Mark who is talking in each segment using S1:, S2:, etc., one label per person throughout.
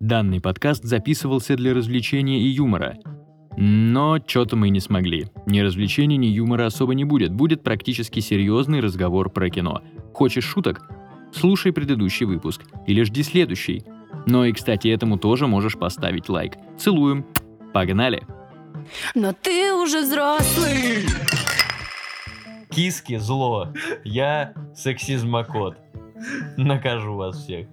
S1: Данный подкаст записывался для развлечения и юмора. Но что-то мы не смогли. Ни развлечений, ни юмора особо не будет. Будет практически серьезный разговор про кино. Хочешь шуток? Слушай предыдущий выпуск. Или жди следующий. Но и, кстати, этому тоже можешь поставить лайк. Целуем. Погнали.
S2: Но ты уже взрослый.
S1: Киски зло. Я сексизмокот. Накажу вас всех.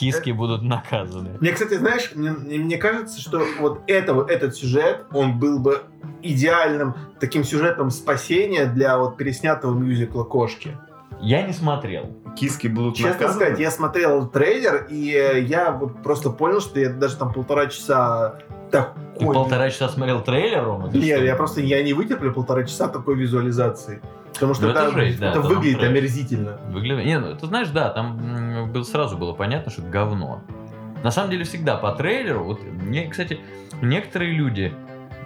S1: Киски будут наказаны.
S3: Мне, кстати, знаешь, мне, мне кажется, что вот это, вот этот сюжет, он был бы идеальным таким сюжетом спасения для вот переснятого мюзикла «Кошки».
S1: Я не смотрел.
S4: Киски будут
S3: Честно
S4: наказаны?
S3: сказать, я смотрел трейлер, и э, я вот просто понял, что я даже там полтора часа такой...
S1: Ты полтора часа смотрел трейлер, Рома?
S3: Нет,
S1: что?
S3: я просто я не вытерплю полтора часа такой визуализации. Потому что
S1: Ну, это
S3: это,
S1: жесть, да,
S3: это выглядит
S1: трэш.
S3: омерзительно.
S1: Выглядит... Не, ну ты знаешь, да, там был, сразу было понятно, что это говно. На самом деле всегда по трейлеру, вот мне, кстати, некоторые люди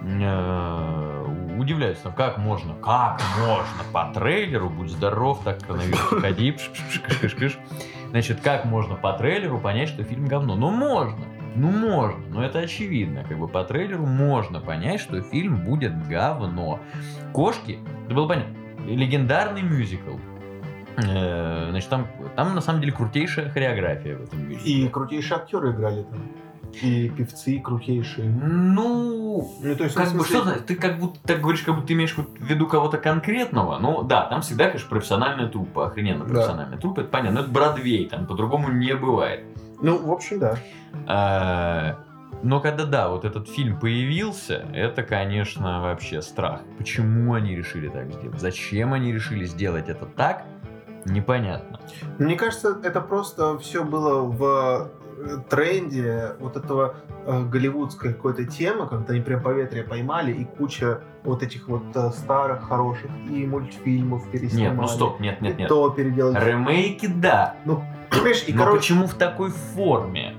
S1: э, удивляются, как можно, как можно по трейлеру, будь здоров, так коронавирус, ходи, кыш. Значит, как можно по трейлеру понять, что фильм говно? Ну, можно. Ну, можно. Но это очевидно. Как бы по трейлеру можно понять, что фильм будет говно. Кошки, это было понятно. Легендарный мюзикл. Э, Значит, там, там на самом деле крутейшая хореография в этом мюзикле.
S3: И крутейшие актеры играли там. И певцы крутейшие.
S1: Ну,
S3: Ну, то есть,
S1: как
S3: в
S1: бы,
S3: смысле-
S1: что ты как будто так говоришь, как будто ты имеешь в виду кого-то конкретного. Ну, да, там всегда, конечно, профессиональная труппа, охрененно
S3: Да.
S1: профессиональная труппа, это понятно. Но это Бродвей, там по-другому не бывает.
S3: Ну, в общем, да.
S1: А, Но когда, да, вот этот фильм появился, это, конечно, вообще страх. Почему они решили так сделать? Зачем они решили сделать это так? Непонятно.
S3: Мне кажется, это просто все было в э, тренде вот этого э, голливудской какой-то темы, когда они прям поветрие поймали, и куча вот этих вот э, старых, хороших и мультфильмов переснимали.
S1: Нет, ну стоп, нет, нет,
S3: И
S1: нет.
S3: то переделали.
S1: Ремейки, да.
S3: Ну, понимаешь, и
S1: Но
S3: короче...
S1: почему в такой форме?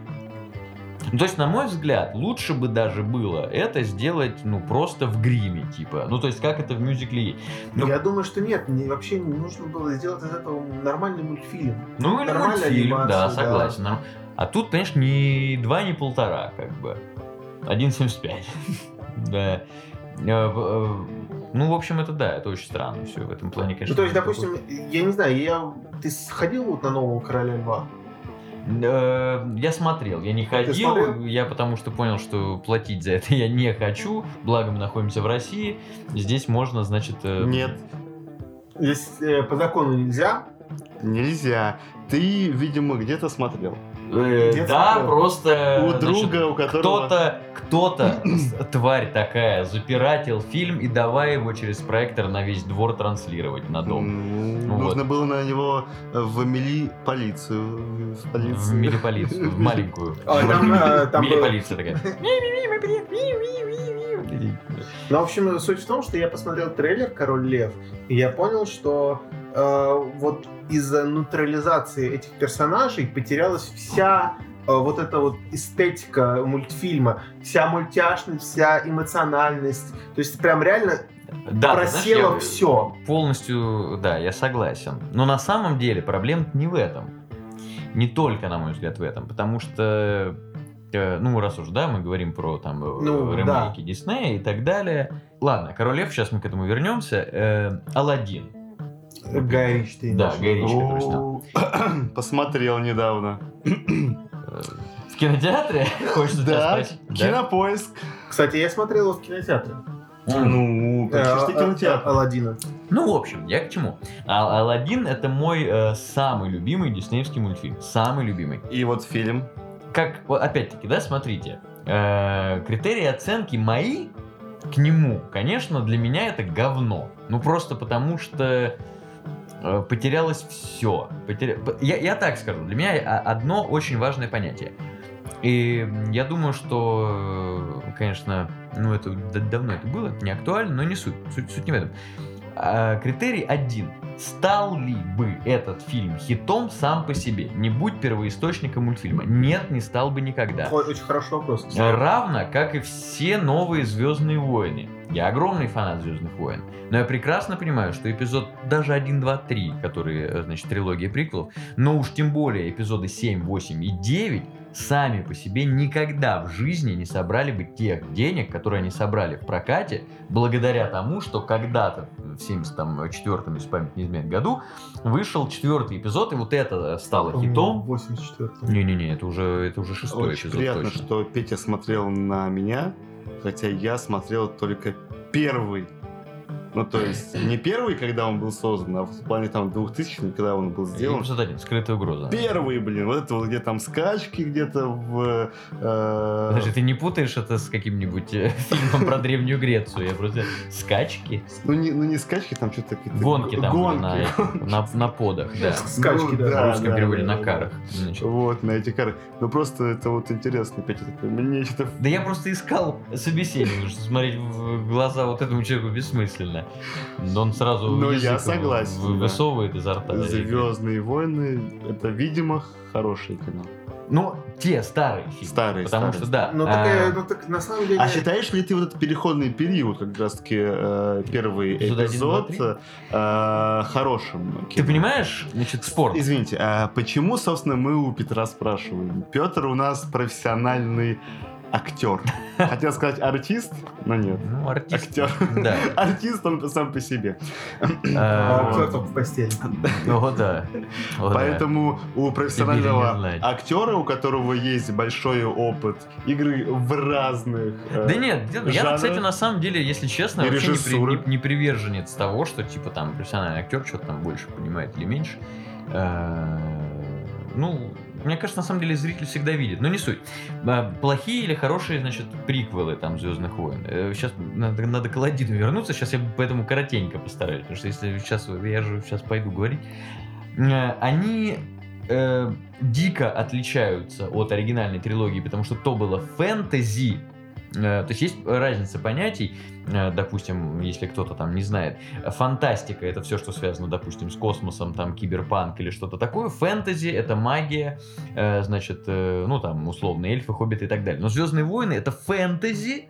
S1: Ну, то есть, на мой взгляд, лучше бы даже было это сделать, ну, просто в гриме, типа. Ну, то есть, как это в мюзикле есть. Ну,
S3: Я думаю, что нет, мне вообще не нужно было сделать из этого нормальный мультфильм.
S1: ну или
S3: нормальная
S1: мультфильм, да,
S3: анимация, да.
S1: согласен. Норм- А тут, конечно, не два, не полтора, как бы. 1,75. Да. Ну, в общем, это да, это очень странно все в этом плане, конечно.
S3: Ну, то есть,
S1: такой-
S3: допустим, я не знаю, я... ты сходил вот на нового Короля Льва?
S1: Э, Я смотрел, я не ходил, я потому что понял, что платить за это я не хочу, благо мы находимся в России, здесь можно, значит... э,
S4: Нет,
S3: Здесь э, по закону нельзя.
S4: нельзя. Ты, видимо, где-то смотрел.
S1: Э,
S3: Где
S1: Да, просто...
S4: У
S1: значит,
S4: друга, у которого...
S1: Кто-то, кто-то, тварь такая, запиратил фильм и давай его через проектор на весь двор транслировать на дом. Ну
S4: Нужно
S1: вот.
S4: было на него в мили полицию. В
S1: В
S4: полицию.
S1: милиполицию, в маленькую.
S3: А, э, там был-
S1: Милиполиция такая.
S3: Ну, в общем, суть в том, что я посмотрел трейлер «Король Лев», и я понял, что э, вот из-за нейтрализации этих персонажей потерялась вся э, вот эта вот эстетика мультфильма, вся мультяшность, вся эмоциональность. То есть прям реально
S1: Да,
S3: просело
S1: знаешь,
S3: все.
S1: Полностью, да, я согласен. Но на самом деле проблема не в этом. Не только, на мой взгляд, в этом. Потому что, ну, раз уж, да, мы говорим про там э,
S3: Ну,
S1: ремейки Диснея и так далее. Ладно, Король Лев, сейчас мы к этому вернемся. Э, Алладин.
S3: Гай Ричи, ты
S1: Да, Гай? Ричи. который снял.
S4: Посмотрел недавно.
S1: Э, В кинотеатре? Хочешь
S4: Да, кинопоиск.
S3: Кстати, я смотрел его в кинотеатре.
S4: Ну,
S3: Э,
S4: почти
S3: а-
S4: кинотеатр.
S3: а- Аладдина.
S1: Ну, в общем, я к чему? А- Алладин это мой э, самый любимый диснеевский мультфильм. Самый любимый.
S4: И вот фильм.
S1: Как, вот опять-таки, да, смотрите, э, критерии оценки мои к нему, конечно, для меня это говно. Ну просто потому что э, потерялось все. Я, я так скажу, для меня одно очень важное понятие. И я думаю, что, э, конечно, ну это давно это было, это не актуально, но не суть. Суть, суть не в этом. А, критерий один. Стал ли бы этот фильм хитом сам по себе? Не будь первоисточником мультфильма. Нет, не стал бы никогда.
S3: Ой, Очень хороший вопрос.
S1: Равно, как и все новые Звездные войны. Я огромный фанат Звездных войн. Но я прекрасно понимаю, что эпизод даже 1, 2, 3, которые, э, значит, трилогия приквелов, но уж тем более эпизоды 7, 8 и 9 сами по себе никогда в жизни не собрали бы тех денег, которые они собрали в прокате, благодаря тому, что когда-то в 74-м, если память не изменяет, году вышел четвертый эпизод, и вот это стало хитом.
S3: 84
S1: Не-не-не, это уже, это уже шестой
S4: Очень
S1: эпизод
S4: приятно,
S1: точно.
S4: что Петя смотрел на меня, хотя я смотрел только первый. Ну, то есть, не первый, когда он был создан, а в плане там 2000 когда он был сделан.
S1: Эпизод один, скрытая угроза.
S4: Первый, блин, вот это вот где там скачки где-то в... э,
S1: Подожди, ты не путаешь это с каким-нибудь э, фильмом про Древнюю Грецию? Я просто... Скачки?
S4: ну, не, ну не скачки, там что-то какие-то...
S1: Гонки там
S4: гонки.
S1: на, этих, на, на подах, да.
S3: Скачки,
S4: Ну,
S3: да.
S1: В русском
S4: да,
S1: переводе
S4: да,
S1: на карах. значит.
S4: Вот, на эти кары. Ну просто это вот интересно, Петя такой, мне что-то...
S1: Да я просто искал собеседника, потому что смотреть в глаза вот этому человеку бессмысленно. Но он сразу
S4: Ну, я согласен,
S1: вы-
S4: да.
S1: высовывает изо рта.
S4: Звездные войны, это, видимо, хороший канал.
S1: Ну, те старые фильмы.
S4: Старые,
S1: Потому
S4: старые.
S1: что, да.
S3: Ну,
S1: а,
S3: так, э, ну, так на самом деле...
S4: А считаешь ли ты вот этот переходный период, как раз таки э, первый
S1: Эпизод один,
S4: эпизод,
S1: два,
S4: э, хорошим?
S1: Ты
S4: кино?
S1: понимаешь, значит, спорт.
S4: Извините, а почему, собственно, мы у Петра спрашиваем? Петр у нас профессиональный актер. Хотел сказать артист, но нет.
S1: Ну, артист.
S4: Актер.
S1: Да.
S4: Артист он сам по себе.
S3: А
S1: А,
S3: кто там в постели?
S1: О, да. О, да.
S4: Поэтому у профессионального актера, у которого есть большой опыт игры в разных... э,
S1: Да нет, я, кстати, на самом деле, если честно, вообще не, при-
S4: режиссуры.
S1: не- не приверженец того, что, типа, там, профессиональный актер что-то там больше понимает или меньше. Э, Ну, мне кажется, на самом деле зритель всегда видит. Но не суть. Плохие или хорошие, значит, приквелы там Звездных войн. Сейчас надо, надо к Аладдину вернуться. Сейчас я поэтому коротенько постараюсь. Потому что если сейчас я же сейчас пойду говорить. Э, Они э, дико отличаются от оригинальной трилогии, потому что то было фэнтези. Э, То есть есть разница понятий, Э, допустим, если кто-то там не знает. Фантастика это все, что связано, допустим, с космосом, там киберпанк или что-то такое. Фэнтези это магия, э, значит, ну там условно эльфы, хоббиты и так далее. Но Звездные войны это фэнтези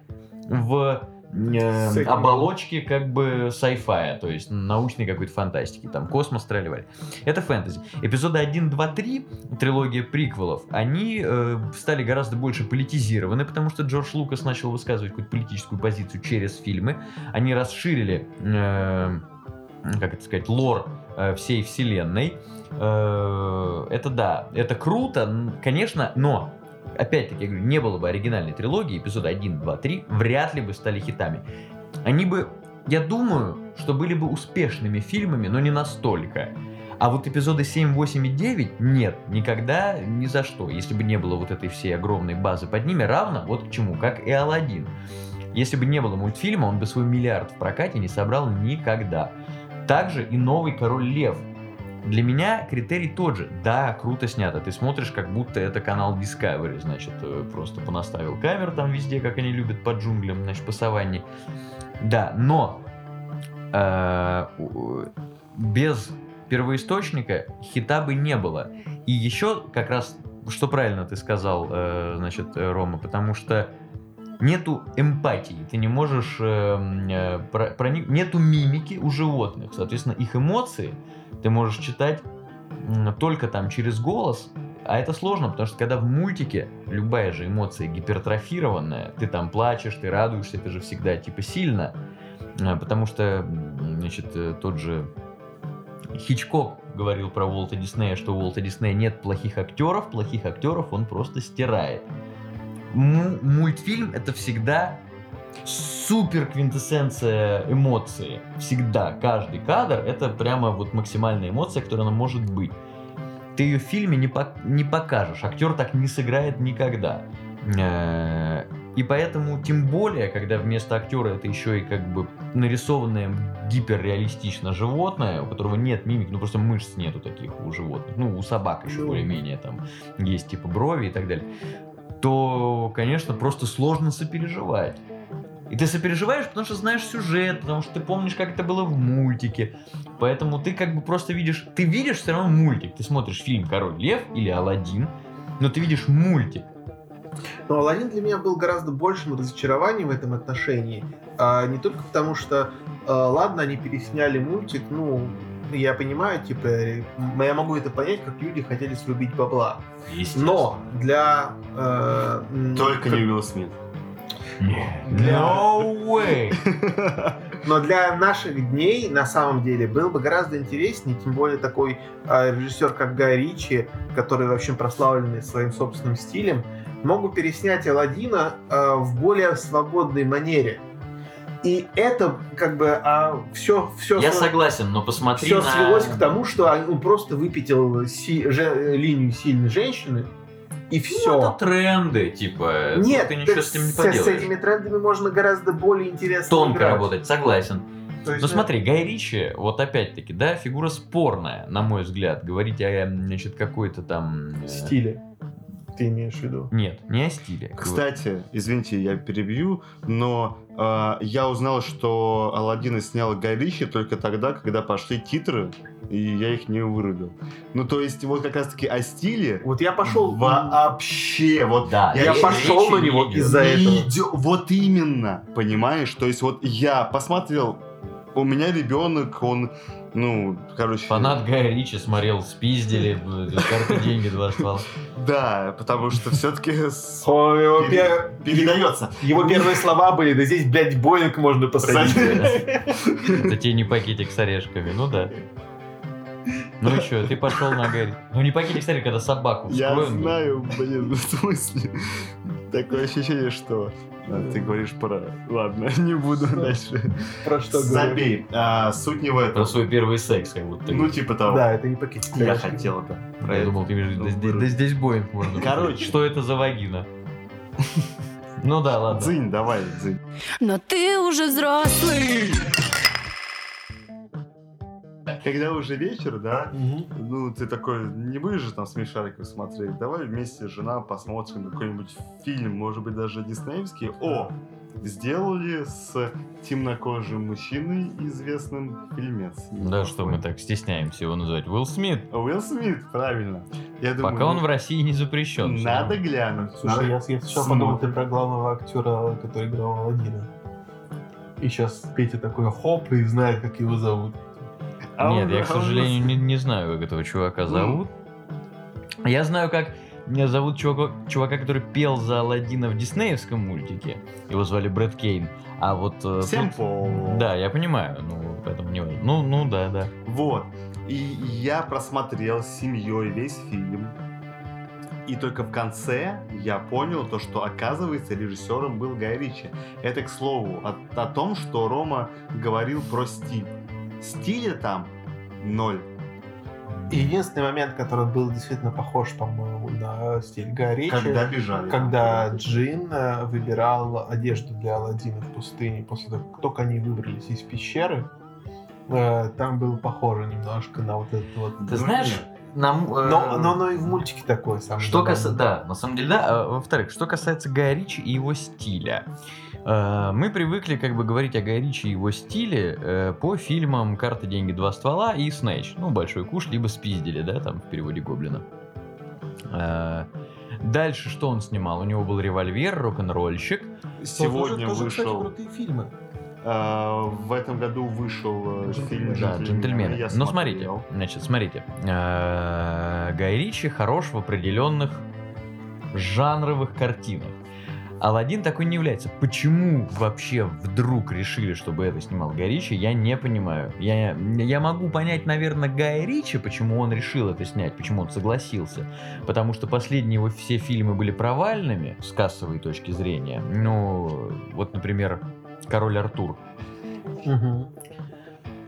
S1: в э, оболочке как бы sci-fi, то есть научной какой-то фантастики, там космос тролливали. Это фэнтези. Эпизоды 1, 2, 3, трилогия приквелов, они э, стали гораздо больше политизированы, потому что Джордж Лукас начал высказывать какую-то политическую позицию через фильмы. Они расширили, э, как это сказать, лор э, всей вселенной. Э, это да, это круто, конечно, но опять-таки, я говорю, не было бы оригинальной трилогии, эпизоды 1, 2, 3, вряд ли бы стали хитами. Они бы, я думаю, что были бы успешными фильмами, но не настолько. А вот эпизоды 7, 8 и 9 нет, никогда, ни за что. Если бы не было вот этой всей огромной базы под ними, равно вот к чему, как и Алладин. Если бы не было мультфильма, он бы свой миллиард в прокате не собрал никогда. Также и новый Король Лев. Для меня критерий тот же. Да, круто снято. Ты смотришь, как будто это канал Discovery, значит, э, просто понаставил камер там везде, как они любят по джунглям, значит, по саванне. Да, но э, без первоисточника хита бы не было. И еще как раз, что правильно ты сказал, э, значит, Рома, потому что нету эмпатии, ты не можешь э, э, про- проник- нету мимики у животных, соответственно, их эмоции ты можешь читать м, только там через голос, а это сложно, потому что когда в мультике любая же эмоция гипертрофированная, ты там плачешь, ты радуешься, это же всегда типа сильно, А, потому что, м, значит, э, тот же Хичкок говорил про Уолта Диснея, что у Уолта Диснея нет плохих актеров, плохих актеров он просто стирает. Му- мультфильм это всегда супер квинтэссенция эмоции. Всегда. Каждый кадр это прямо вот максимальная эмоция, которая она может быть. Ты ее в фильме не, пок- не покажешь. Актер так не сыграет никогда. И поэтому, тем более, когда вместо актера это еще и как бы нарисованное гиперреалистично животное, у которого нет мимик, ну просто мышц нету таких у животных, ну у собак еще
S3: Ну.
S1: более-менее там есть типа брови и так далее, то, конечно, просто сложно сопереживать. И ты сопереживаешь, потому что знаешь сюжет, потому что ты помнишь, как это было в мультике. Поэтому ты как бы просто видишь... Ты видишь все равно мультик. Ты смотришь фильм «Король лев» или «Аладдин», но ты видишь мультик.
S3: Но Алладин для меня был гораздо большим разочарованием в этом отношении. А, не только потому, что, а, ладно, они пересняли мультик, ну, я понимаю, типа, я могу это понять, как люди хотели срубить бабла.
S1: Естественно.
S3: Но для... э,
S4: Только
S3: как-
S4: не Уилл Смит.
S1: No way!
S3: Но для наших дней, на самом деле, было бы гораздо интереснее, тем более такой э, режиссер, как Гай Ричи, который вообще прославленный своим собственным стилем, могут переснять Алладина э, в более свободной манере. И это как бы все, все,
S1: Я согласен, но посмотри
S3: все
S1: на...
S3: свелось к тому, что он просто выпятил си- же- линию сильной женщины, и
S1: Ну,
S3: все.
S1: это тренды, типа.
S3: Нет,
S1: ты ничего с этим не поделаешь.
S3: с этими трендами можно гораздо более интересно
S1: Тонко
S3: играть.
S1: работать, согласен.
S3: То есть,
S1: Но
S3: э,
S1: смотри, Гай Ричи, вот опять-таки, да, фигура спорная, на мой взгляд. Говорить о, значит, какой-то там... э,
S3: стиле ты имеешь в виду?
S1: Нет, не о стиле.
S4: Кстати, извините, я перебью, но э, я узнал, что Алладина снял Гай Ричи только тогда, когда пошли титры, и я их не вырубил. Ну, то есть, вот как раз-таки о стиле
S3: Вот я пошел
S4: вообще, вот
S1: Да,
S3: Я
S1: речи
S3: пошел на него из-за этого.
S4: идё- Вот именно, понимаешь? То есть, вот я посмотрел, у меня ребенок, он, ну, короче...
S1: Фанат Гая Ричи смотрел, спиздили, карты деньги, два ствола.
S4: Да, потому что все-таки передается.
S3: его первые слова были, да здесь, блядь, Боинг можно посадить.
S1: Это тебе не пакетик с орешками, ну да. Ну и что, ты пошел на Гарри. Ну не с орешками, когда собаку
S4: Я
S1: вскроем.
S4: знаю, блин, в смысле. Такое ощущение, что а, ты говоришь про... Ладно, не буду дальше.
S3: Про что?
S4: Забей. А, суть не в
S1: Про
S4: этом.
S1: свой первый секс, как будто.
S4: Ну, типа того.
S3: Да, это не пакетик.
S4: Я хотел это.
S1: Я думал, ты имеешь да здесь- да здесь Боинг можно.
S4: Короче.
S1: Что это за вагина? Ну да, ладно.
S4: Дзынь, давай, дзынь.
S2: Но ты уже взрослый.
S4: Когда уже вечер, да, ну, ты такой, не будешь же там смешариков смотреть, давай вместе с жена посмотрим какой-нибудь фильм, может быть, даже диснеевский. О, сделали с темнокожим мужчиной известным фильмец.
S1: Да что мы так стесняемся его называть. Уилл Смит.
S4: Уилл Смит, правильно. Я думаю,
S1: Пока он в России не запрещен.
S4: Надо глянуть.
S3: Слушай, я,
S4: надо-
S3: я сначала подумал,
S4: Смотрим.
S3: ты про главного актера, который играл Аладдина. И сейчас Петя такой хоп и знает, как его зовут.
S4: А
S1: Нет,
S4: он-
S1: я, к
S4: а он-
S1: сожалению, не, не знаю, как этого чувака зовут. Я знаю, как меня зовут чувака, чувака, который пел за Алладина в диснеевском мультике. Его звали Брэд Кейн. А вот... э,
S4: Всем
S1: тут-. Да, я понимаю, ну, поэтому не важно. Ну, ну, да, да.
S4: Вот. И я просмотрел с семьей весь фильм. И только в конце я понял то, что оказывается режиссером был Гай Ричи. Это к слову о, о том, что Рома говорил про стиль. Стиля там ноль.
S3: Единственный момент, который был действительно похож, по-моему, на стиль Гая Ричи,
S4: Когда бежали.
S3: когда Джин э, выбирал одежду для Аладдина в пустыне, после того, как только они выбрались из пещеры, э, там было похоже немножко на вот этот вот...
S1: Ты
S4: Ну,
S1: знаешь. Нам... э,
S3: Но, но оно и в мультике такое самое.
S1: Что касается, да, на самом деле, да. А, Во-вторых, что касается Гая Ричи и его стиля. Э, Мы привыкли как бы говорить о Гай Ричи и его стиле э, по фильмам «Карта, деньги, два ствола» и «Снэч». Ну, «Большой куш», либо «Спиздили», да, там в переводе Гоблина. Э, Дальше что он снимал? У него был «Револьвер», «Рок-н-ролльщик».
S4: Сегодня
S3: Тоже, кстати,
S4: вышел...
S3: крутые фильмы.
S4: В этом году вышел э, фильм
S1: Да, «Джентльмены».
S4: Я
S1: Но смотрите, значит, смотрите. Э, Гай Ричи хорош в определенных жанровых картинах. Алладин такой не является. Почему вообще вдруг решили, чтобы это снимал Гай Ричи, я не понимаю. Я, я могу понять, наверное, Гая Ричи, почему он решил это снять, почему он согласился. Потому что последние его все фильмы были провальными с кассовой точки зрения. Ну, вот, например, Король Артур.
S3: Мгм.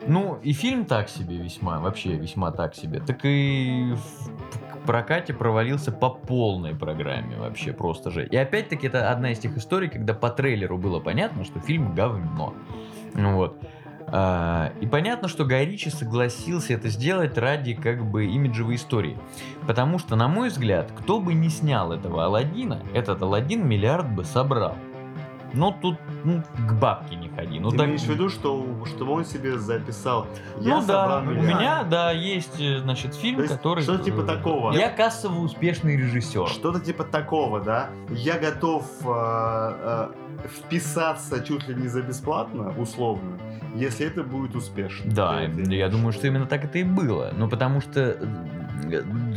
S1: Ну, и фильм так себе весьма, вообще весьма так себе. Так и в прокате провалился по полной программе вообще просто же. И опять-таки это одна из тех историй, когда по трейлеру было понятно, что фильм говно. Ну Вот. А, И понятно, что Гай Ричи согласился это сделать ради как бы имиджевой истории. Потому что, на мой взгляд, кто бы не снял этого Алладина, этот Алладин миллиард бы собрал. Ну, тут ну, к бабке не ходи. Ну,
S4: Ты
S1: так...
S4: имеешь в виду, что, чтобы он себе записал «Я
S1: Ну да, у
S4: миллиард».
S1: меня, да, есть, э, значит, фильм,
S4: То есть
S1: который...
S4: что-то типа такого.
S1: Я кассово успешный режиссер.
S4: Что-то типа такого, да? Я готов э, э, вписаться чуть ли не за бесплатно, условно, если это будет успешно.
S1: Да,
S4: Ты это
S1: я
S4: имеешь
S1: думаю, что именно так это и было. Ну, потому что э,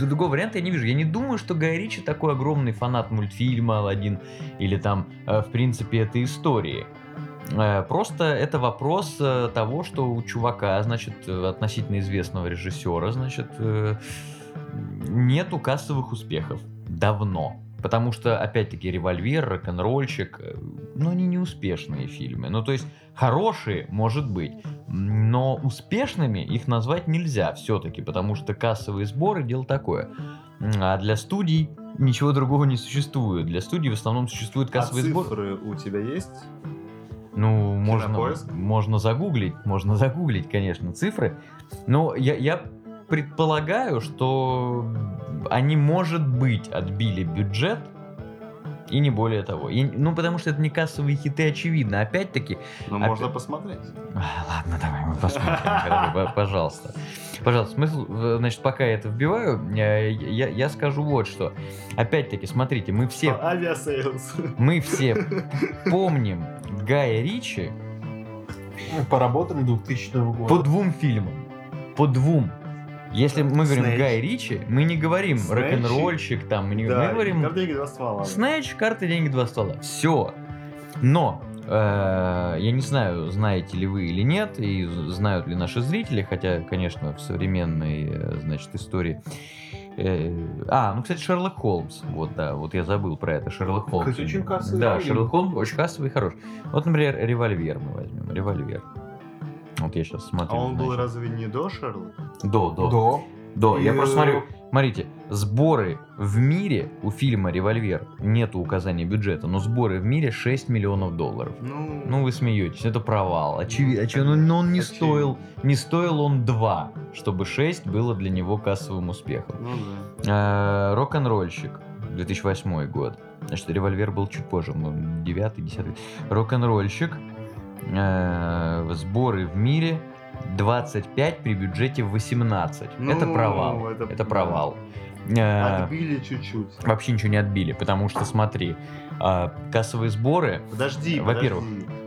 S1: другого варианта я не вижу. Я не думаю, что Гай Ричи такой огромный фанат мультфильма «Аладдин» или там, э, в принципе, этой истории. Э, Просто это вопрос э, того, что у чувака, значит, относительно известного режиссера, значит, нету кассовых успехов. Давно. Потому что, опять-таки, «Револьвер», «Рок-н-ролльщик», э, ну, они не успешные фильмы. Ну, то есть, хорошие, может быть, но успешными их назвать нельзя все-таки, потому что кассовые сборы – дело такое. А для студий ничего другого не существует. Для студий в основном существует
S4: А
S1: кассовый сбор.
S4: цифры у тебя есть?
S1: Ну, можно, можно загуглить, можно загуглить, конечно, цифры. Но я, я предполагаю, что они, может быть, отбили бюджет, и не более того. И- ну, потому что это не кассовые хиты, очевидно. Опять-таки,
S4: Ну,
S1: Опять-
S4: можно посмотреть.
S1: а, Ладно, давай мы посмотрим, пожалуйста. Пожалуйста, смысл, э, значит, пока я это вбиваю, э, я, я скажу вот что. Опять-таки, смотрите, мы все,
S4: Aviasales.
S1: мы все помним Гая Ричи
S3: По работам 2000 года.
S1: по двум фильмам. По двум. Если мы говорим
S4: Snatch.
S1: Гай Ричи, мы не говорим
S4: Снэч.
S1: рок-н-ролльщик, там, мы, не, мы
S4: Да,
S1: говорим
S4: «Картинки два ствола».
S1: Снэч, карты, деньги, два стола. Все. Но э, я не знаю, знаете ли вы или нет, и знают ли наши зрители, хотя, конечно, в современной, э, значит, истории. э, а, ну, кстати, Шерлок Холмс. Вот, да, вот я забыл про это. Шерлок Холмс.
S3: Кстати, очень кассовый
S1: Да. Шерлок Холмс очень кассовый и хорош. Вот, например, револьвер мы возьмем. Револьвер. Вот я сейчас смотрю.
S4: А он был
S1: значит.
S4: разве не до Шерлока?
S1: До, до.
S3: До.
S1: Я
S3: И,
S1: просто
S3: э,
S1: смотрю, смотрите, сборы в мире у фильма «Револьвер» нету указания бюджета, но сборы в мире 6 миллионов долларов.
S4: Ну,
S1: Ну вы смеетесь, это провал. Очевидно, очевидно но он не
S4: Очевидно.
S1: стоил, не стоил он 2, чтобы 6 было для него кассовым успехом.
S4: ну да.
S1: Э, Рок-н-ролльщик, 2008 год. Значит, «Револьвер» был чуть позже, 9-10. Рок-н-ролльщик, э, сборы в мире 25 при бюджете 18. это
S4: Ну,
S1: провал.
S4: это-
S1: Это, провал. Э,
S4: Отбили чуть-чуть.
S1: Вообще ничего не отбили, потому что смотри, а, кассовые сборы
S4: Подожди,
S1: Во-первых.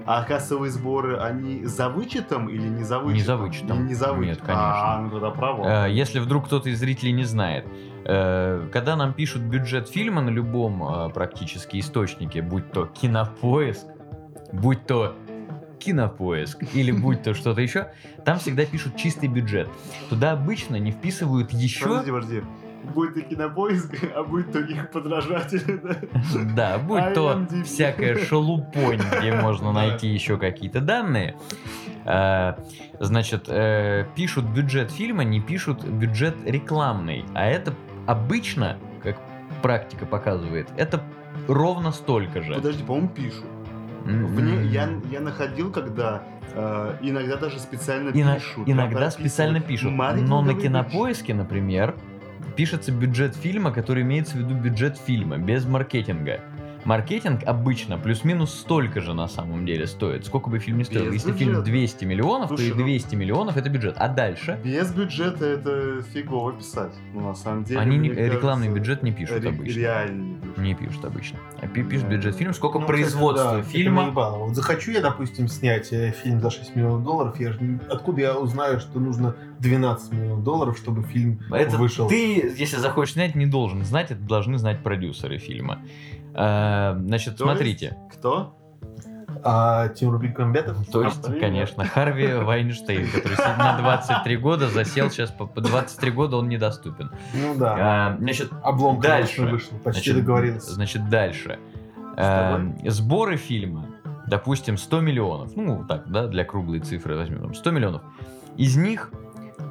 S4: А кассовые сборы, они за вычетом или не за вычетом?
S1: Не за вычетом.
S4: Не, за
S1: Нет,
S4: вычетом.
S1: конечно.
S4: А, ну тогда провал.
S1: Э, Если вдруг кто-то из зрителей не знает, э, когда нам пишут бюджет фильма на любом э, практически источнике, будь то кинопоиск, будь то кинопоиск или будь то что-то еще, там всегда пишут чистый бюджет. Туда обычно не вписывают еще...
S4: Подожди, подожди. Будет и кинопоиск, а будет то их подражатели, да?
S1: Да, будь то всякая шелупонь, где можно найти еще какие-то данные. Э, Значит, э, пишут бюджет фильма, не пишут бюджет рекламный. А это обычно, как практика показывает, это ровно столько же.
S4: Подожди, по-моему, пишут.
S1: М,
S4: В ней-
S1: м.
S4: я, я находил, когда э, иногда даже специально
S1: Ино-
S4: пишут.
S1: иногда специально пишут. Но на кинопоиске, например, пишется бюджет фильма, который имеется в виду бюджет фильма, без маркетинга. Маркетинг обычно плюс-минус столько же на самом деле стоит, сколько бы фильм не стоил.
S4: Без
S1: Если
S4: бюджета.
S1: фильм 200 миллионов,
S4: Слушай,
S1: то и
S4: ну-
S1: 200 миллионов это бюджет. А дальше
S4: Без бюджета это фигово писать. Ну, на самом деле.
S1: они не- рекламный
S4: кажется,
S1: бюджет не пишут
S4: ре-
S1: обычно.
S4: Реально не пишут.
S1: Не пишут обычно. А пи- пишут
S4: Да.
S1: бюджет фильма, сколько
S3: Ну, кстати,
S1: производства
S3: да,
S1: фильма.
S3: Вот захочу я, допустим, снять э, фильм за 6 миллионов долларов, я ж не- откуда я узнаю, что нужно 12 миллионов долларов, чтобы фильм
S1: Это
S3: вышел?
S1: ты, если захочешь снять, не должен знать, это должны знать продюсеры фильма. Э, Значит, смотрите.
S4: есть, Кто?
S3: А Тимур Бекмамбетов?
S1: То есть,
S4: Привет.
S1: конечно, Харви Вайнштейн, который сидит на 23 года, засел сейчас по по 23 года, он недоступен.
S3: Ну да.
S1: А, Значит,
S3: Облом,
S1: дальше.
S3: конечно, вышел. Почти
S1: значит,
S3: договорился.
S1: Значит, дальше. Э, Сборы фильма, допустим, 100 миллионов. Ну, так, да, для круглой цифры возьмем. там, 100 миллионов. Из них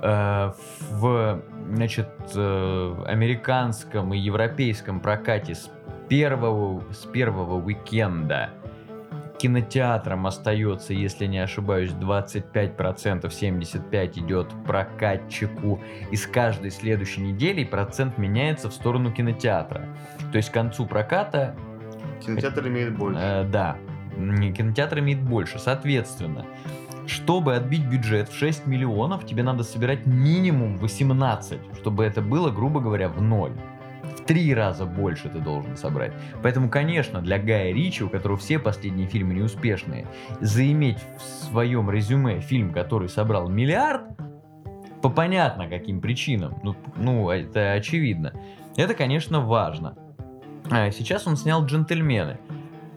S1: э, в, значит, э, американском и европейском прокате с первого, с первого уикенда кинотеатрам остается, если не ошибаюсь, 25%, 75% идет прокатчику. И с каждой следующей недели процент меняется в сторону кинотеатра. То есть к концу проката,
S4: Кинотеатр имеет больше.
S1: э, да, кинотеатр имеет больше. Соответственно, чтобы отбить бюджет в 6 миллионов, тебе надо собирать минимум 18, чтобы это было, грубо говоря, в ноль. В три раза больше ты должен собрать. Поэтому, конечно, для Гая Ричи, у которого все последние фильмы неуспешные, заиметь в своем резюме фильм, который собрал миллиард, по понятно каким причинам, ну, ну это очевидно, это, конечно, важно. А, Сейчас он снял «Джентльмены».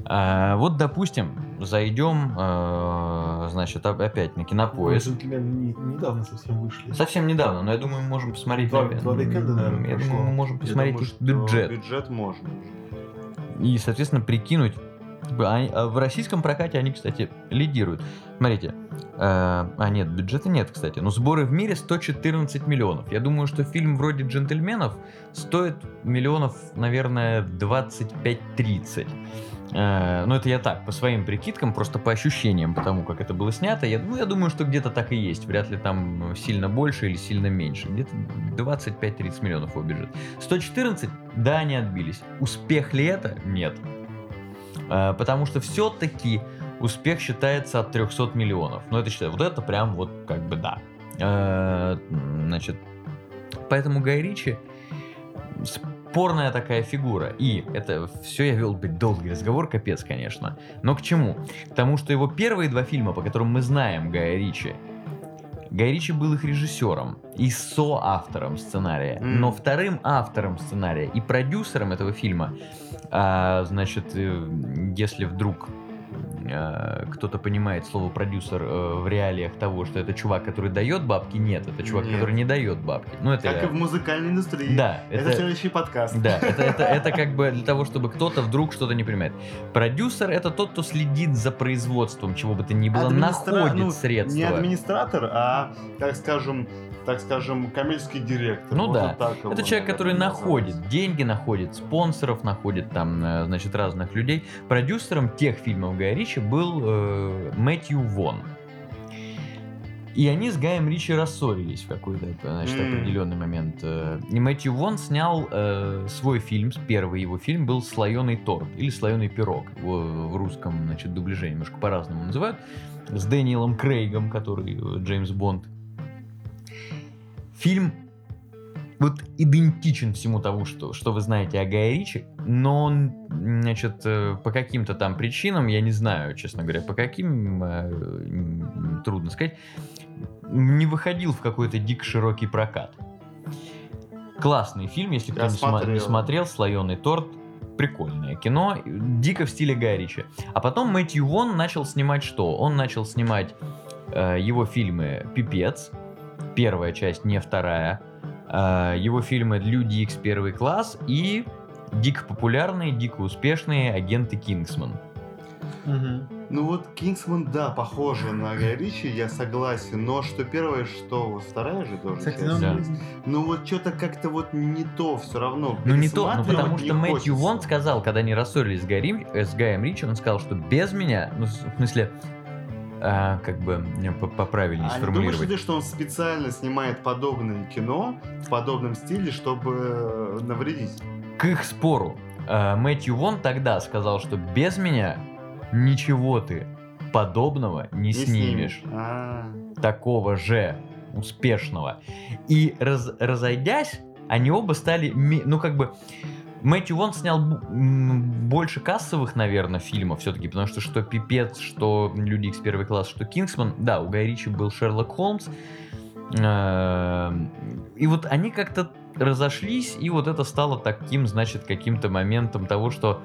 S1: А, Вот, допустим, зайдем, э, значит, оп- опять на кинопоиск.
S3: Джентльмены не- недавно совсем вышли.
S1: Совсем недавно, но я думаю, мы можем посмотреть.
S3: Два-
S1: опять.
S3: два уикенда, наверное,
S1: Я думаю, мы можем
S4: Я
S1: посмотреть
S4: думаю,
S1: их
S4: что
S1: бюджет.
S4: Бюджет можно.
S1: И, соответственно, прикинуть. Как бы, они- а В российском прокате они, кстати, лидируют. Смотрите. э, А, нет, бюджета нет, кстати. Но сборы в мире 114 миллионов. Я думаю, что фильм вроде «Джентльменов» стоит миллионов, наверное, 25-30. Э, Ну, это я так, по своим прикидкам, просто по ощущениям, потому как это было снято. Я, ну, я думаю, что где-то так и есть. Вряд ли там сильно больше или сильно меньше. Где-то 25-30 миллионов его бюджет. 114, да, они отбились. Успех ли это? Нет. Э, Потому что все-таки успех считается от 300 миллионов. Ну, это считаю, вот это прям вот как бы да. Э, Значит, поэтому Гай Ричи спорная такая фигура. И это все я вел блядь, долгий разговор, капец, конечно. Но к чему? К тому, что его первые два фильма, по которым мы знаем Гая Ричи, Гай Ричи был их режиссером и соавтором сценария.
S4: М.
S1: Но вторым автором сценария и продюсером этого фильма, а, значит, э, если вдруг кто-то понимает слово продюсер э, в реалиях того, что это чувак, который дает бабки, нет, это чувак,
S4: Нет.
S1: который не дает бабки. Ну, это...
S4: Как и в музыкальной индустрии.
S1: Да,
S4: Это, следующий подкаст.
S1: да, это, это, это как бы для того, чтобы кто-то вдруг что-то не понимает. Продюсер это тот, кто следит за производством, чего бы то ни было,
S4: Администра-
S1: находит
S4: ну,
S1: средства.
S4: Не администратор, а, так скажем, так скажем, коммерческий директор.
S1: Ну да.
S4: так
S1: Это человек, который
S4: наверное,
S1: находит деньги, находит спонсоров, находит там, э, значит, разных людей. Продюсером тех фильмов Гая Ричи был э, Мэтью Вон. И они с Гаем Ричи рассорились в какой-то, значит,
S4: М.
S1: определенный момент. э. И Мэтью Вон снял э, свой фильм, первый его фильм был «Слоеный торт» или «Слоеный пирог». Его в русском, значит, дубляже немножко по-разному называют. С Дэниелом Крейгом, который э, Джеймс Бонд. Фильм вот идентичен всему тому, что, что вы знаете о Гае Ричи, но он, значит, э, по каким-то там причинам, я не знаю, честно говоря, по каким, э, трудно сказать, не выходил в какой-то дико широкий прокат. Классный фильм, если кто не, сма- не
S4: смотрел.
S1: смотрел, «Слоеный торт», прикольное кино, дико в стиле Гая Ричи. А потом Мэтью Вон начал снимать что? Он начал снимать э, его фильмы «Пипец», первая часть, не вторая, э, его фильмы «Люди Икс первый класс» и дико популярные, дико успешные «Агенты Кингсман».
S3: Мгм.
S4: Ну вот Кингсман, да, похоже на Гай Ричи, я согласен, но что первое, что вот вторая же тоже
S3: Кстати,
S4: часть.
S1: Да.
S4: Ну вот что-то как-то вот не то все равно.
S1: Ну не то, ну потому что Мэтью. Вон сказал, когда они рассорились с, Гарри- э, с Гаем Ричи, он сказал, что без меня, ну в смысле, а, как бы по- поправильнее
S4: А не думаешь
S1: сформулировать.
S4: ли что он специально снимает подобное кино в подобном стиле, чтобы э, навредить?
S1: К их спору, э, Мэтью Вон тогда сказал, что без меня ничего ты подобного не, снимешь.
S4: А,
S1: такого же успешного. И раз- разойдясь, они оба стали, ну как бы, Мэтью Вон снял больше кассовых, наверное, фильмов все-таки, потому что что Пипец, что Люди Икс первый класс, что Кингсман, да, у Гая Ричи был Шерлок Холмс, Эм, и вот они как-то разошлись, и вот это стало таким, значит, каким-то моментом того, что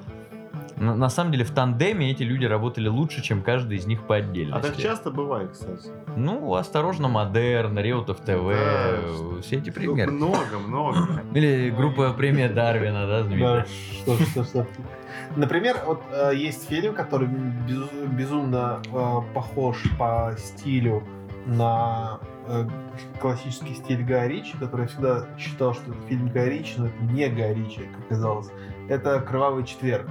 S1: на, на самом деле в тандеме эти люди работали лучше, чем каждый из них по
S4: а
S1: отдельности.
S4: так часто бывает, кстати.
S1: Ну, осторожно, Модерн, Реутов ТВ,
S4: Да,
S1: все эти примеры.
S4: Много, много.
S1: Или группа премия Дарвина, да,
S3: Да,
S1: знаменитая.
S3: что, что, что. Например, вот э, есть фильм, который безу- безумно э, похож по стилю на э, классический стиль Гая Ричи, который я всегда считал, что это фильм Гая Ричи, но это не Гая Ричи, как оказалось. Это «Кровавый четверг»,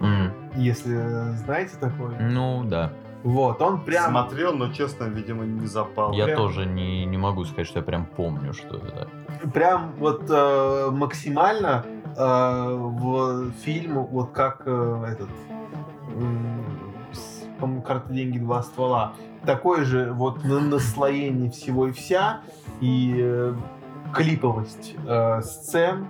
S1: М,
S3: если знаете такой.
S1: Ну, да.
S3: Вот, он прям...
S4: Смотрел, но, честно, видимо, не запал.
S1: Я
S3: прям-
S1: тоже не, не могу сказать, что я прям помню, что это.
S3: прям вот э, максимально э, в фильм, вот как э, этот м, по-моему, карта деньги два ствола. Такое же вот на- наслоение всего и вся, и э, клиповость э, сцен,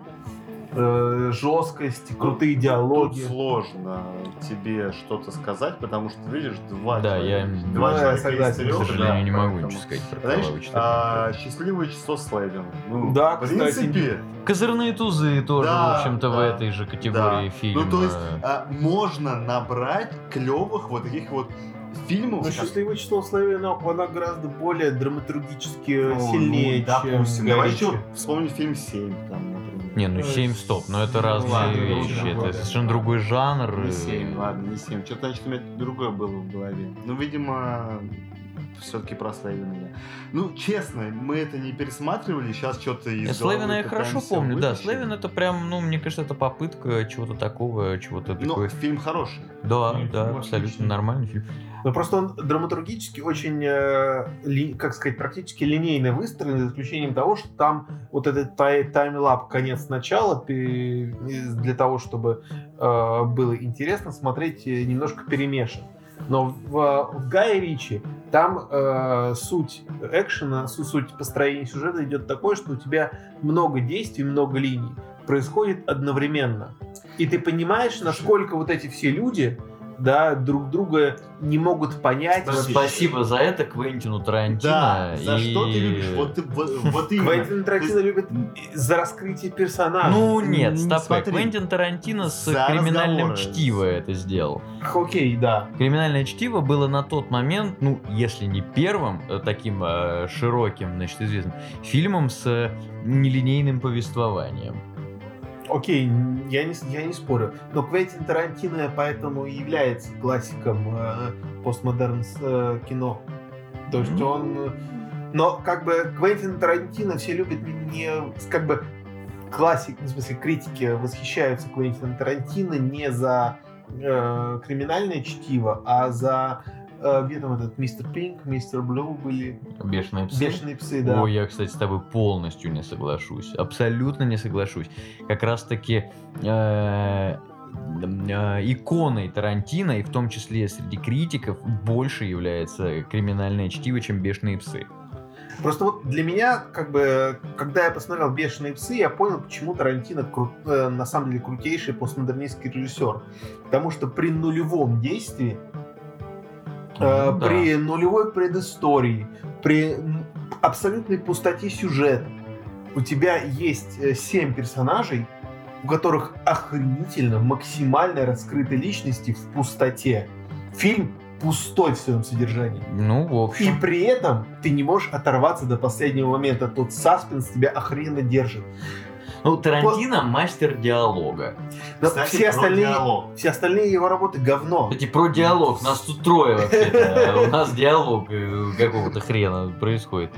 S3: э, жесткость, крутые
S4: Тут
S3: диалоги.
S4: сложно тебе что-то сказать, потому что видишь два
S1: Да, я-
S4: человека.
S1: Ну,
S4: Два
S3: я согласен,
S4: из
S3: к
S1: сожалению,
S4: да,
S1: не могу
S4: поэтому-
S1: ничего сказать про
S4: Знаешь,
S1: 4.
S4: а, счастливое число Слевин. Ну,
S3: Да,
S4: в
S3: кстати.
S4: принципе,
S1: Козырные тузы тоже,
S4: Да,
S1: в общем-то, в
S4: да,
S1: этой же категории
S4: да.
S1: фильма.
S4: Ну, то есть, а, можно набрать клевых вот таких вот фильмов.
S3: Но
S4: как-
S3: счастливое число Славина, она гораздо более драматургически
S4: Ну,
S3: сильнее,
S4: ну, допустим.
S3: чем
S4: Давай еще вспомним фильм 7, там.
S1: Не, ну 7 стоп, но это разные
S4: ладно,
S1: вещи.
S4: ну,
S1: это
S4: да.
S1: совершенно другой жанр.
S4: Не
S1: э,
S4: 7, ладно, не 7. Что-то, значит, у меня другое было в голове. Ну, видимо, все-таки про Славина я. Ну, честно, мы это не пересматривали, сейчас что-то из головы
S1: я хорошо помню, да.
S4: вытащить.
S1: Слевин это прям, ну, мне кажется, это попытка чего-то такого, чего-то
S4: Ну,
S1: такое.
S4: фильм хороший.
S1: Да,
S3: фильм
S1: да,
S3: отличный.
S1: абсолютно нормальный фильм.
S3: Но просто он драматургически очень, э, ли- как сказать, практически линейно выстроен, за исключением того, что там вот этот тай- таймлап конец-начало для того, чтобы э, было интересно смотреть, э, немножко перемешан. Но в, в Гае Ричи там э, суть экшена, су- суть построения сюжета идет такое, что у тебя много действий, много линий происходит одновременно. И ты понимаешь, насколько вот эти все люди да, друг друга не могут понять.
S1: Спасибо за это Квентину Тарантино.
S4: Да, за
S1: и-
S4: что ты любишь? Вот, ты- вот, вот именно.
S3: Квентин Тарантино любит за раскрытие персонажа.
S1: Ну нет, стоп. Квентин Тарантино с
S4: За
S1: криминальным
S4: разговоры.
S1: чтиво это сделал.
S3: Окей, да.
S1: Криминальное чтиво было на тот момент, ну, если не первым э, таким э, широким, значит, известным фильмом с нелинейным повествованием.
S3: Окей, я не, я не спорю. Но Квентин Тарантино поэтому и является классиком э, постмодерн э, кино. То есть
S1: Мгм.
S3: он... э, Но как бы Квентин Тарантино все любят не... Как бы классик, в смысле критики восхищаются Квентином Тарантино не за э, криминальное чтиво, а за... э, где там этот мистер Пинк, мистер Блю были?
S1: Бешеные псы.
S3: Бешеные псы, да.
S1: Ой, я, кстати, с тобой полностью не соглашусь. Абсолютно не соглашусь. Как раз-таки э, э, иконой Тарантино, и в том числе среди критиков, больше является криминальное чтиво, чем бешеные псы.
S3: Просто вот для меня, как бы, когда я посмотрел «Бешеные псы», я понял, почему Тарантино кру- э, на самом деле крутейший постмодернистский режиссер. Потому что при нулевом действии, э,
S1: да.
S3: при нулевой предыстории, при абсолютной пустоте сюжета, у тебя есть э, семь персонажей, у которых охренительно максимально раскрыты личности в пустоте. Фильм пустой в своем содержании.
S1: Ну, в
S3: И
S1: общем.
S3: при этом ты не можешь оторваться до последнего момента. Тот саспенс тебя охрененно держит.
S1: Ну, Тарантино мастер диалога.
S3: Но
S4: Кстати,
S3: все, остальные,
S4: диалог.
S3: все остальные его работы говно.
S1: Кстати, про диалог. Нас тут трое вообще. У нас диалог э, какого-то хрена происходит.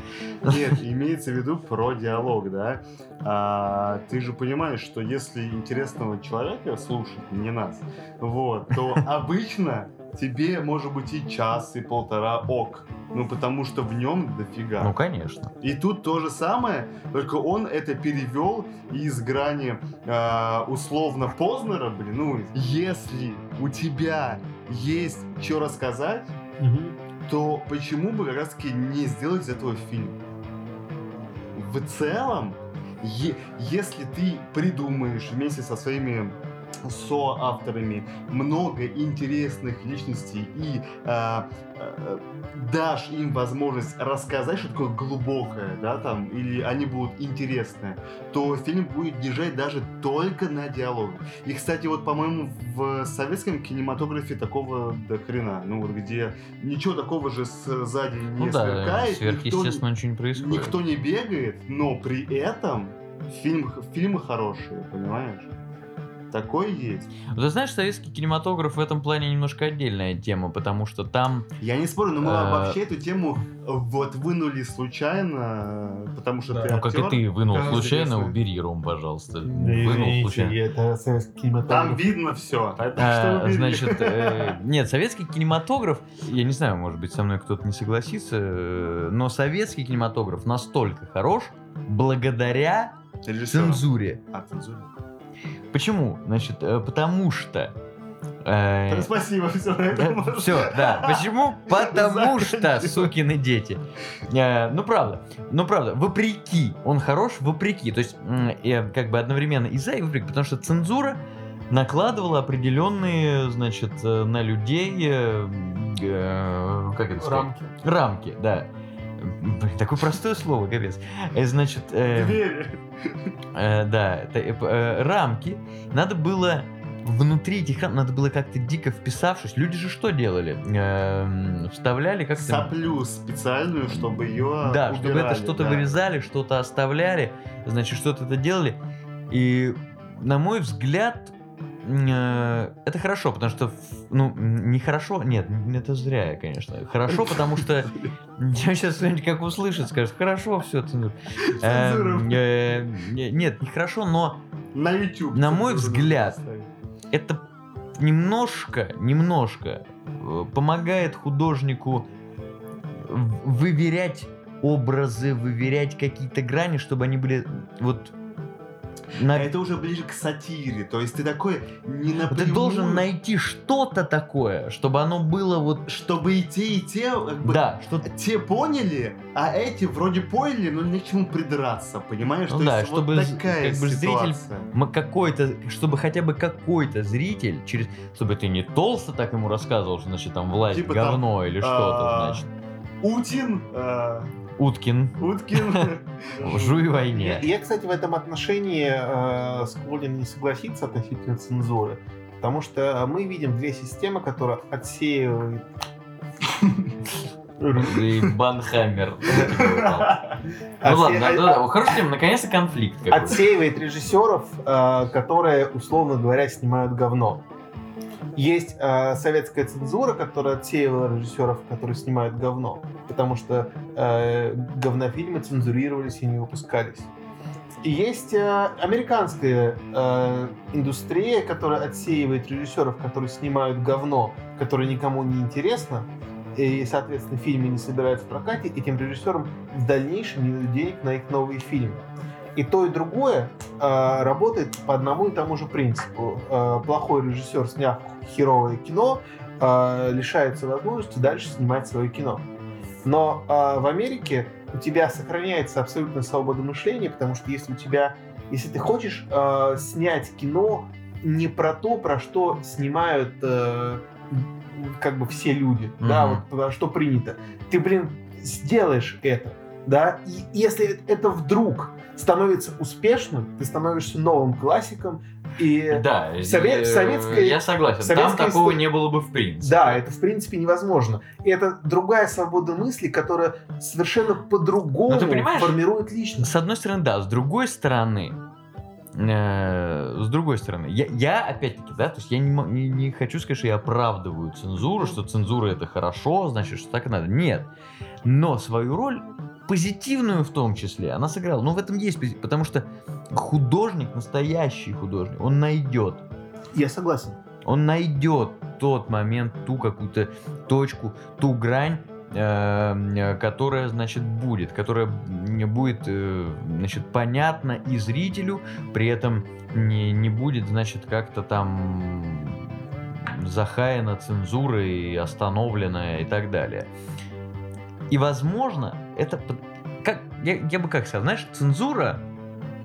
S4: Нет, имеется в виду про диалог, да? А, ты же понимаешь, что если интересного человека слушать, не нас, вот, то обычно тебе может быть и час, и полтора ок. Ну, потому что в нем дофига.
S1: Ну, конечно.
S4: И тут то же самое, только он это перевел из грани э, условно Познера, блин, ну, если у тебя есть что рассказать, то почему бы как раз таки не сделать из этого фильм? В целом, е- если ты придумаешь вместе со своими соавторами много интересных личностей и э, э, дашь им возможность рассказать, что такое глубокое, да, там, или они будут интересные, то фильм будет держать даже только на диалогах. И, кстати, вот, по-моему, в советском кинематографе такого до хрена, ну вот где ничего такого же сзади не
S1: Ну да,
S4: сверкает, никто не-
S1: сверхъестественно ничего не происходит.
S4: никто не бегает, но при этом фильм, фильмы хорошие, понимаешь? Такое есть.
S1: Ты знаешь, советский кинематограф в этом плане немножко отдельная тема, потому что там
S4: Я не спорю, но мы
S1: Э,
S4: вообще эту тему вот вынули случайно, потому что
S3: Да.
S4: ты
S1: Ну, как и ты вынул случайно, убери ром, пожалуйста.
S3: Да,
S1: Вынул
S3: извините,
S1: случайно.
S3: это советский
S4: Там видно все.
S1: А, значит, э, нет, советский кинематограф, я не знаю, может быть, со мной кто-то не согласится, э, но советский кинематограф настолько хорош благодаря цензуре.
S4: А, цензура.
S1: Почему? Значит, э, потому что Э,
S4: Так, Спасибо, все на этом можно.
S1: Все, да. Почему? Потому что, сукины дети. Э, Ну, правда. Ну, правда. Вопреки. Он хорош вопреки. То есть, э, как бы одновременно и за, и вопреки. Потому что цензура накладывала определенные, значит, э, на людей, э, э, как это сказать?
S3: Рамки.
S1: Рамки, да. Блин, такое простое слово, капец. Э, Значит, э,
S4: Двери.
S1: Э, да, э, э, рамки. Надо было внутри этих рам, надо было как-то дико вписавшись. Люди же что делали? Эм, вставляли как-то...
S4: Соплю специальную, чтобы ее
S1: Да, чтобы это что-то вырезали, что-то оставляли, значит, что-то это делали. И, на мой взгляд, э, это хорошо, потому что, ну, нехорошо, нет, это зря, конечно. Хорошо, потому что сейчас кто-нибудь как услышит, скажет, хорошо, все, цензура. Эм, э, не- Нет, нехорошо, но
S4: На YouTube.
S1: На мой взгляд, это немножко, немножко э, помогает художнику выверять образы, выверять какие-то грани, чтобы они были вот на...
S4: А Это уже ближе к сатире. То есть ты такой не напрямую...
S1: Ты должен найти что-то такое, чтобы оно было вот...
S4: Чтобы и те, и те... как бы,
S1: Да, что
S4: Те поняли, а эти вроде поняли, но не к чему придраться, понимаешь?
S1: Ну
S4: То
S1: да,
S4: есть
S1: чтобы
S4: вот такая
S1: как бы зритель
S4: ситуация.
S1: м- какой-то, чтобы хотя бы какой-то зритель, через, чтобы ты не толсто так ему рассказывал, что значит там власть
S4: Типа там,
S1: говно или что-то,
S4: а,
S1: значит.
S4: Утин, э,
S1: Уткин,
S4: Уткин.
S1: жуй
S3: Я,
S1: войне.
S3: я, кстати, в этом отношении э, склонен не согласиться относительно цензуры. Потому что мы видим две системы, которые отсеивают...
S1: И Банхаммер. Ну ладно, тема, наконец-то конфликт
S3: отсеивает режиссеров, э, которые, условно говоря, снимают говно. Есть э, советская цензура, которая отсеивала режиссеров, которые снимают говно, потому что э, говнофильмы цензурировались и не выпускались. И есть э, американская э, индустрия, которая отсеивает режиссеров, которые снимают говно, которое никому не интересно, и, соответственно, фильмы не собирают в прокате, этим режиссерам в дальнейшем не дают денег на их новые фильмы. И то, и другое э, работает по одному и тому же принципу. Э, плохой режиссер, сняв херовое кино, э, лишается возможности дальше снимать свое кино. Но э, в Америке у тебя сохраняется абсолютная свобода мышления, потому что если у тебя, если ты хочешь э, снять кино не про то, про что снимают э, как бы все люди, да,
S1: Мгм.
S3: вот про что принято, ты, блин, сделаешь это, да, и если это вдруг становится успешным, ты становишься новым классиком, и
S1: Да,
S3: Сове-
S1: э,
S3: советская-
S1: я согласен. Там
S3: советская
S1: такого
S3: история-
S1: не было бы в принципе.
S3: да, это в принципе невозможно. И это другая свобода мысли, которая совершенно по-другому
S1: Ну,
S3: формирует личность.
S1: С одной стороны, да, с другой стороны, э, с другой стороны, я, я опять-таки, да, то есть я не, не, не хочу сказать, что я оправдываю цензуру, что цензура это хорошо, значит, что так и надо. Нет. Но свою роль, позитивную в том числе, она сыграла. Ну, в этом есть позитив, потому что художник, настоящий художник, он найдет
S3: Я согласен.
S1: он найдет тот момент, ту какую-то точку, ту грань, э, которая, значит, будет, которая будет, э, значит, понятна и зрителю, при этом не, не будет, значит, как-то там захаяна цензурой, остановлена и так далее. И, возможно, это... Как, я, я бы как сказал, знаешь, цензура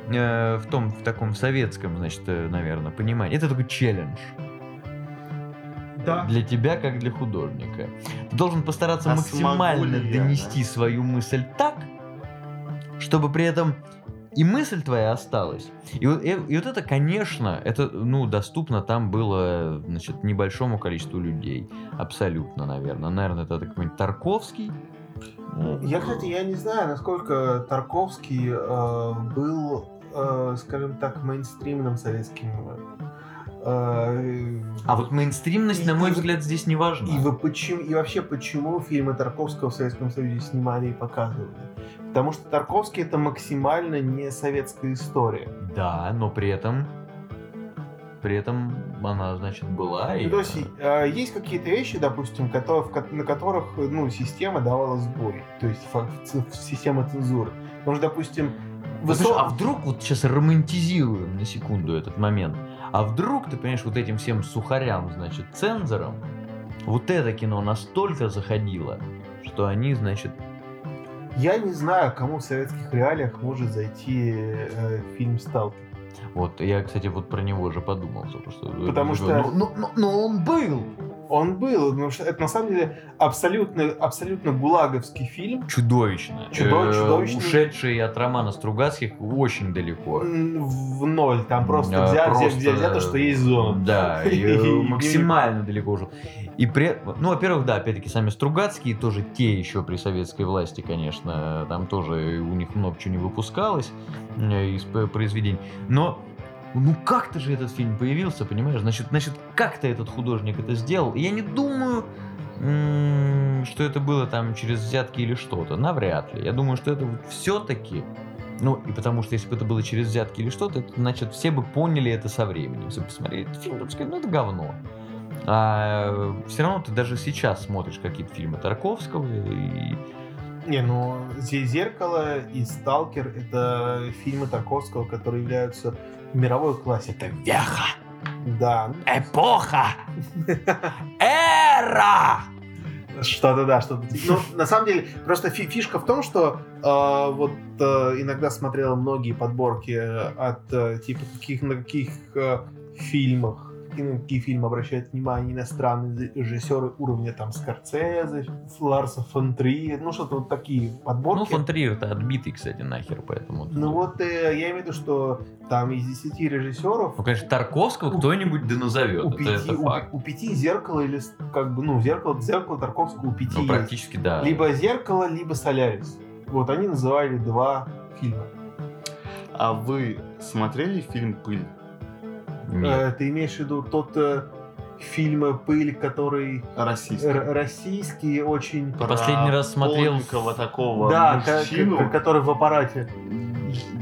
S1: э, в том, в таком советском, значит, э, наверное, понимании, это такой челлендж
S3: Да.
S1: для тебя, как для художника. Ты должен постараться
S4: А
S1: максимально
S4: я,
S1: донести свою мысль так, чтобы при этом и мысль твоя осталась. И вот, и, и вот это, конечно, это, ну, доступно там было, значит, небольшому количеству людей. Абсолютно, наверное. Наверное, это какой-нибудь Тарковский. Ну,
S3: Я, кстати, я не знаю, насколько Тарковский э, был, э, скажем так, мейнстримным советским. э,
S1: А вот мейнстримность,
S3: И-
S1: на мой
S3: и-
S1: взгляд, здесь не важна.
S3: И, вы почему, и вообще, почему фильмы Тарковского в Советском Союзе снимали и показывали? Потому что Тарковский это максимально не советская история.
S1: Да, но при этом... При этом она, значит, была. И,
S3: Ну, то есть э, есть какие-то вещи, допустим, на которых ну, система давала сбой. То есть система цензуры. Потому что, допустим,
S1: Вот
S3: высо-
S1: знаешь, а вдруг вот сейчас романтизируем на секунду этот момент, А вдруг, ты понимаешь, вот этим всем сухарям, значит, цензорам, вот это кино настолько заходило, что они, значит,
S3: Я не знаю, кому в советских реалиях может зайти э, фильм «Сталкер».
S1: Вот, я, кстати, вот про него же подумал. что,
S3: Потому что-
S1: ну, ну, ну, он был!
S3: Он был, потому что это на самом деле абсолютно, абсолютно гулаговский фильм.
S1: Чудовищно.
S3: Чудо-
S1: Э,
S3: чудовищный.
S1: Ушедший от романа Стругацких очень далеко.
S3: В ноль. Там просто
S1: Да,
S3: взят,
S1: просто-
S3: взят, взят, взято, что есть зона.
S1: Да, и, э, максимально далеко ушел. И при... Ну, во-первых, да, опять-таки, сами Стругацкие, тоже те еще при советской власти, конечно, там тоже у них много чего не выпускалось э, из произведений. Но ну как-то же этот фильм появился, понимаешь? Значит, значит, как-то этот художник это сделал. Я не думаю, что это было там через взятки или что-то. Навряд ли. Я думаю, что это все-таки ну, и потому что если бы это было через взятки или что-то, значит, все бы поняли это со временем. Все посмотрели этот фильм, бы сказали, ну, это говно. А все равно ты даже сейчас смотришь какие-то фильмы Тарковского и...
S3: Не, ну «Зе- «Зеркало» и «Сталкер» — это фильмы Тарковского, которые являются мировой классикой.
S1: веха,
S3: Да,
S1: эпоха, эра!
S3: Что-то да, что-то. Ну, на самом деле, просто фи- фишка в том, что э, вот э, иногда смотрел многие подборки от э, типа каких на каких э, фильмах и на какие фильмы обращают внимание иностранные режиссеры уровня там Скорцезе, Ларса фон Триер, ну что-то вот такие подборки.
S1: Ну, фон Триер-то отбитый, кстати, нахер, поэтому...
S3: Ну вот э, я имею в виду, что там из 10 режиссеров
S1: Ну, конечно, Тарковского кто-нибудь да назовет,
S3: у
S1: это,
S3: пяти,
S1: это
S3: у,
S1: факт.
S3: у пяти зеркало или как бы, ну, зеркало, зеркало Тарковского у пяти
S1: Ну,
S3: есть.
S1: практически, да.
S3: Либо зеркало, либо Солярис. Вот они называли два фильма.
S4: А вы смотрели фильм «Пыль»?
S1: Нет.
S3: Э, ты имеешь в виду тот э, фильм «Пыль», который
S4: Российский.
S3: р- российский, очень...
S4: Про
S1: Последний раз смотрел-
S4: такого
S3: да,
S4: мужчину.
S3: ка- который в аппарате.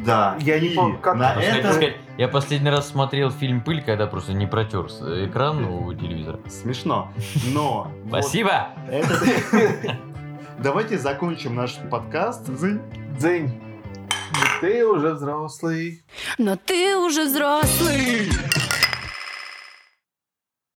S4: Да.
S3: Я не
S4: и
S3: помню, как-
S4: на это
S1: сказать, я последний раз смотрел фильм «Пыль», когда просто не протер с- экран у телевизора.
S4: смешно. Но
S1: Спасибо!
S4: Давайте закончим наш подкаст.
S3: Дзень, ты уже взрослый.
S2: Но ты уже взрослый.